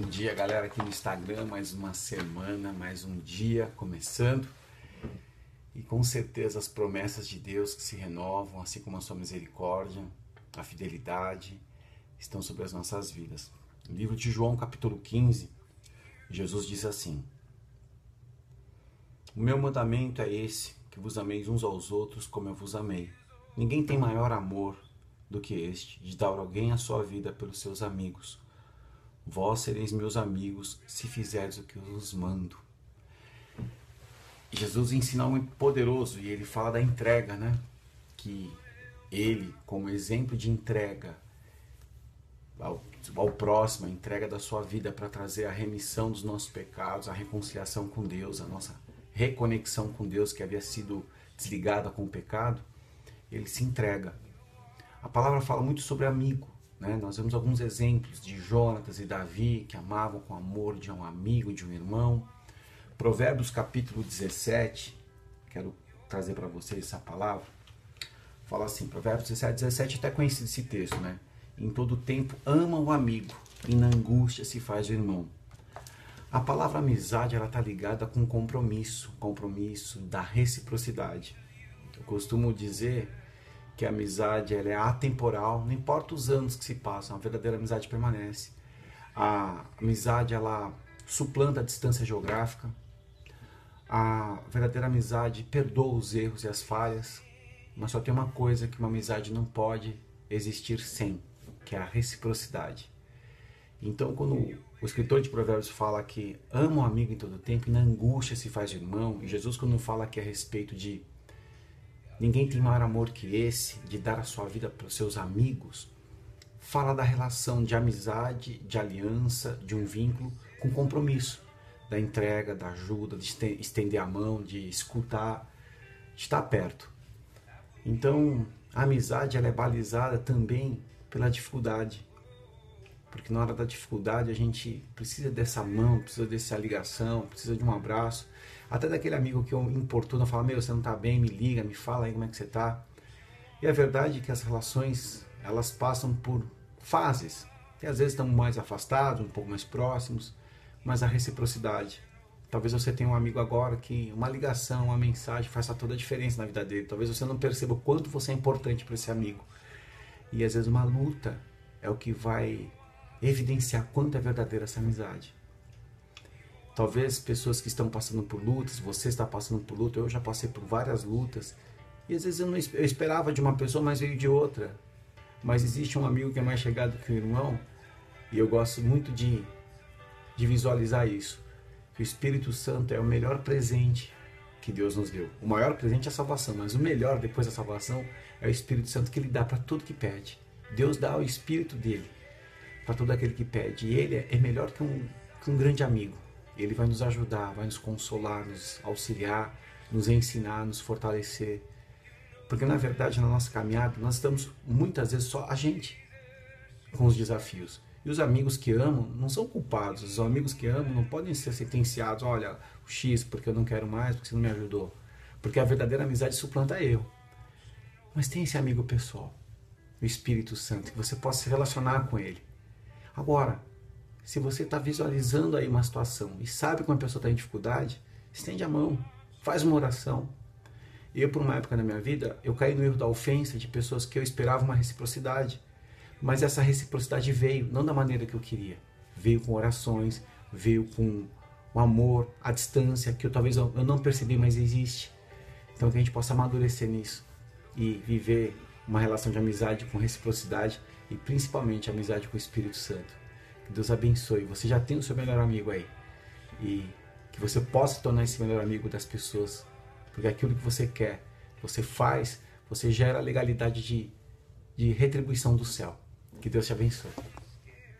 Bom dia, galera, aqui no Instagram. Mais uma semana, mais um dia começando. E com certeza as promessas de Deus que se renovam, assim como a sua misericórdia, a fidelidade, estão sobre as nossas vidas. No livro de João, capítulo 15, Jesus diz assim: O meu mandamento é esse, que vos ameis uns aos outros como eu vos amei. Ninguém tem maior amor do que este, de dar alguém a sua vida pelos seus amigos. Vós sereis meus amigos se fizerdes o que eu vos mando. Jesus ensina algo poderoso e ele fala da entrega, né? Que ele, como exemplo de entrega ao, ao próximo, a entrega da sua vida para trazer a remissão dos nossos pecados, a reconciliação com Deus, a nossa reconexão com Deus que havia sido desligada com o pecado, ele se entrega. A palavra fala muito sobre amigo. Né? Nós vemos alguns exemplos de Jonatas e Davi que amavam com amor de um amigo, de um irmão. Provérbios capítulo 17, quero trazer para vocês essa palavra. Fala assim, Provérbios 17, 17, até conhecido esse texto, né? Em todo tempo ama o amigo e na angústia se faz o irmão. A palavra amizade ela está ligada com compromisso, compromisso da reciprocidade. Eu costumo dizer que a amizade ela é atemporal, não importa os anos que se passam, a verdadeira amizade permanece. A amizade ela suplanta a distância geográfica. A verdadeira amizade perdoa os erros e as falhas, mas só tem uma coisa que uma amizade não pode existir sem, que é a reciprocidade. Então, quando o escritor de Provérbios fala que ama o amigo em todo tempo e na angústia se faz irmão, e Jesus quando fala aqui a respeito de Ninguém tem maior amor que esse de dar a sua vida para os seus amigos. Fala da relação de amizade, de aliança, de um vínculo com compromisso, da entrega, da ajuda, de estender a mão, de escutar, de estar perto. Então, a amizade ela é balizada também pela dificuldade. Porque na hora da dificuldade a gente precisa dessa mão, precisa dessa ligação, precisa de um abraço. Até daquele amigo que eu importuno, fala, meu, você não tá bem, me liga, me fala aí como é que você tá. E a verdade é que as relações, elas passam por fases. E às vezes estamos mais afastados, um pouco mais próximos, mas a reciprocidade. Talvez você tenha um amigo agora que uma ligação, uma mensagem faça toda a diferença na vida dele. Talvez você não perceba o quanto você é importante para esse amigo. E às vezes uma luta é o que vai evidenciar quanto é verdadeira essa amizade. Talvez pessoas que estão passando por lutas, você está passando por luta, eu já passei por várias lutas. E às vezes eu, não, eu esperava de uma pessoa, mas veio de outra. Mas existe um amigo que é mais chegado que o irmão, e eu gosto muito de, de visualizar isso. Que o Espírito Santo é o melhor presente que Deus nos deu. O maior presente é a salvação, mas o melhor depois da salvação é o Espírito Santo que Ele dá para tudo que pede. Deus dá o Espírito dele para todo aquele que pede. E Ele é melhor que um, que um grande amigo. Ele vai nos ajudar, vai nos consolar, nos auxiliar, nos ensinar, nos fortalecer. Porque na verdade, na nossa caminhada, nós estamos muitas vezes só a gente com os desafios. E os amigos que amam não são culpados. Os amigos que amam não podem ser sentenciados, olha, o X porque eu não quero mais, porque você não me ajudou. Porque a verdadeira amizade suplanta eu. Mas tem esse amigo pessoal, o Espírito Santo, que você possa se relacionar com ele. Agora, se você está visualizando aí uma situação e sabe que uma pessoa está em dificuldade, estende a mão, faz uma oração. Eu, por uma época da minha vida, eu caí no erro da ofensa de pessoas que eu esperava uma reciprocidade. Mas essa reciprocidade veio, não da maneira que eu queria. Veio com orações, veio com o amor, a distância, que eu talvez eu não percebi, mas existe. Então que a gente possa amadurecer nisso e viver uma relação de amizade com reciprocidade e principalmente amizade com o Espírito Santo. Que Deus abençoe. Você já tem o seu melhor amigo aí. E que você possa tornar esse melhor amigo das pessoas. Porque aquilo que você quer, você faz, você gera a legalidade de, de retribuição do céu. Que Deus te abençoe.